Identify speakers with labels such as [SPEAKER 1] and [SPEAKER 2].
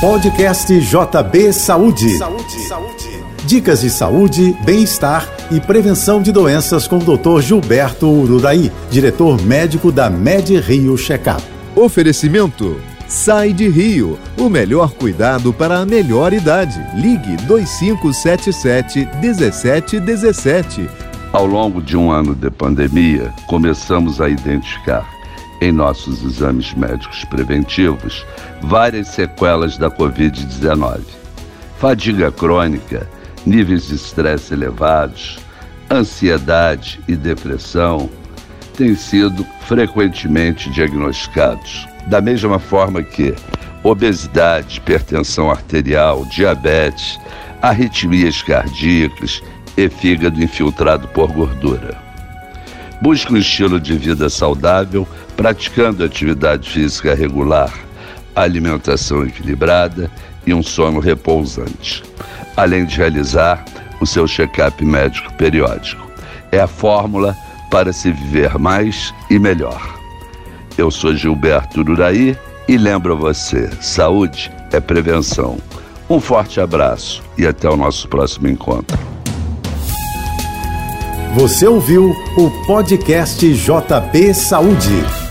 [SPEAKER 1] Podcast JB Saúde. Saúde. Saúde. Dicas de saúde, bem-estar e prevenção de doenças com o Dr. Gilberto Ururaí, diretor médico da Med Rio Checkup.
[SPEAKER 2] Oferecimento Sai de Rio, o melhor cuidado para a melhor idade. Ligue 2577 1717.
[SPEAKER 3] Ao longo de um ano de pandemia, começamos a identificar em nossos exames médicos preventivos várias sequelas da Covid-19. Fadiga crônica, níveis de estresse elevados, ansiedade e depressão têm sido frequentemente diagnosticados. Da mesma forma que obesidade, hipertensão arterial, diabetes, arritmias cardíacas e fígado infiltrado por gordura. Busque um estilo de vida saudável, praticando atividade física regular, alimentação equilibrada e um sono repousante, além de realizar o seu check-up médico periódico. É a fórmula para se viver mais e melhor. Eu sou Gilberto Uraí e lembro a você: saúde é prevenção. Um forte abraço e até o nosso próximo encontro.
[SPEAKER 1] Você ouviu o podcast JB Saúde.